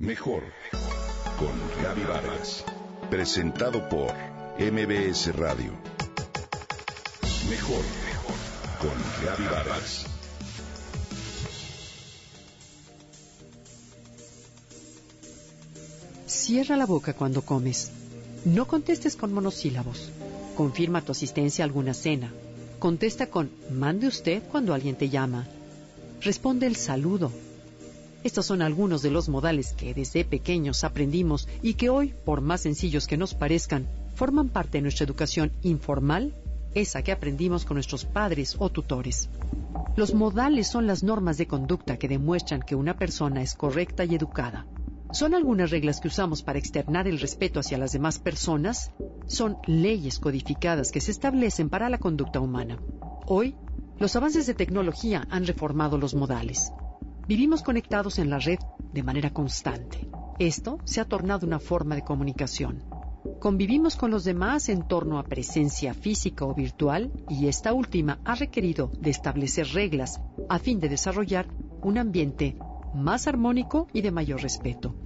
Mejor con Gaby Vargas. Presentado por MBS Radio. Mejor con Gaby Vargas. Cierra la boca cuando comes. No contestes con monosílabos. Confirma tu asistencia a alguna cena. Contesta con mande usted cuando alguien te llama. Responde el saludo. Estos son algunos de los modales que desde pequeños aprendimos y que hoy, por más sencillos que nos parezcan, forman parte de nuestra educación informal, esa que aprendimos con nuestros padres o tutores. Los modales son las normas de conducta que demuestran que una persona es correcta y educada. Son algunas reglas que usamos para externar el respeto hacia las demás personas. Son leyes codificadas que se establecen para la conducta humana. Hoy, los avances de tecnología han reformado los modales. Vivimos conectados en la red de manera constante. Esto se ha tornado una forma de comunicación. Convivimos con los demás en torno a presencia física o virtual y esta última ha requerido de establecer reglas a fin de desarrollar un ambiente más armónico y de mayor respeto.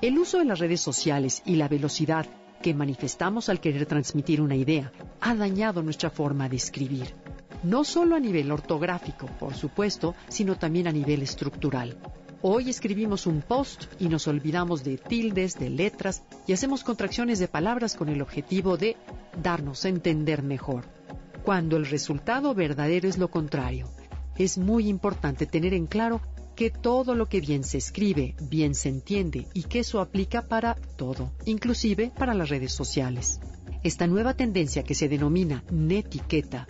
El uso de las redes sociales y la velocidad que manifestamos al querer transmitir una idea ha dañado nuestra forma de escribir, no solo a nivel ortográfico, por supuesto, sino también a nivel estructural. Hoy escribimos un post y nos olvidamos de tildes, de letras y hacemos contracciones de palabras con el objetivo de darnos a entender mejor, cuando el resultado verdadero es lo contrario. Es muy importante tener en claro que todo lo que bien se escribe, bien se entiende y que eso aplica para todo, inclusive para las redes sociales. Esta nueva tendencia que se denomina netiqueta,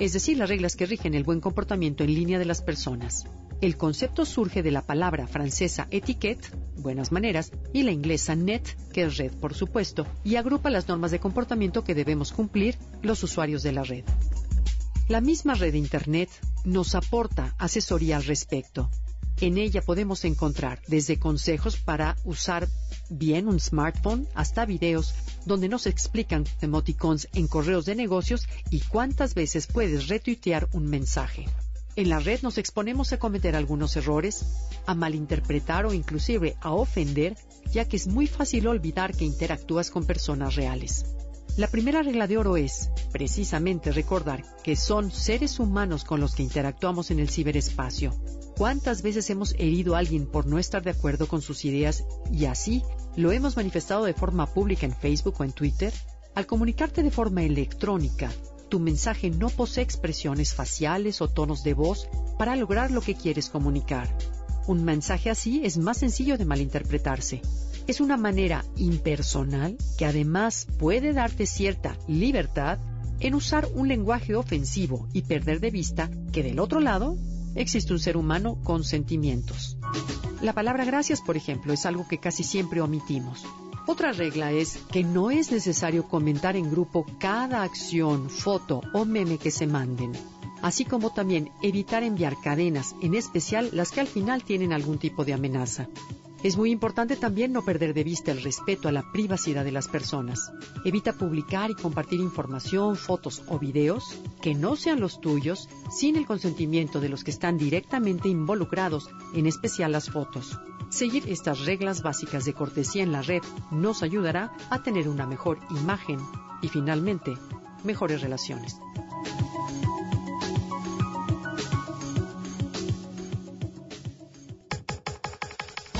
es decir, las reglas que rigen el buen comportamiento en línea de las personas. El concepto surge de la palabra francesa etiquette, buenas maneras, y la inglesa net, que es red, por supuesto, y agrupa las normas de comportamiento que debemos cumplir los usuarios de la red. La misma red Internet nos aporta asesoría al respecto, en ella podemos encontrar desde consejos para usar bien un smartphone hasta videos donde nos explican emoticons en correos de negocios y cuántas veces puedes retuitear un mensaje. En la red nos exponemos a cometer algunos errores, a malinterpretar o inclusive a ofender, ya que es muy fácil olvidar que interactúas con personas reales. La primera regla de oro es, precisamente, recordar que son seres humanos con los que interactuamos en el ciberespacio. ¿Cuántas veces hemos herido a alguien por no estar de acuerdo con sus ideas y así lo hemos manifestado de forma pública en Facebook o en Twitter? Al comunicarte de forma electrónica, tu mensaje no posee expresiones faciales o tonos de voz para lograr lo que quieres comunicar. Un mensaje así es más sencillo de malinterpretarse. Es una manera impersonal que además puede darte cierta libertad en usar un lenguaje ofensivo y perder de vista que del otro lado existe un ser humano con sentimientos. La palabra gracias, por ejemplo, es algo que casi siempre omitimos. Otra regla es que no es necesario comentar en grupo cada acción, foto o meme que se manden, así como también evitar enviar cadenas, en especial las que al final tienen algún tipo de amenaza. Es muy importante también no perder de vista el respeto a la privacidad de las personas. Evita publicar y compartir información, fotos o videos que no sean los tuyos sin el consentimiento de los que están directamente involucrados, en especial las fotos. Seguir estas reglas básicas de cortesía en la red nos ayudará a tener una mejor imagen y finalmente mejores relaciones.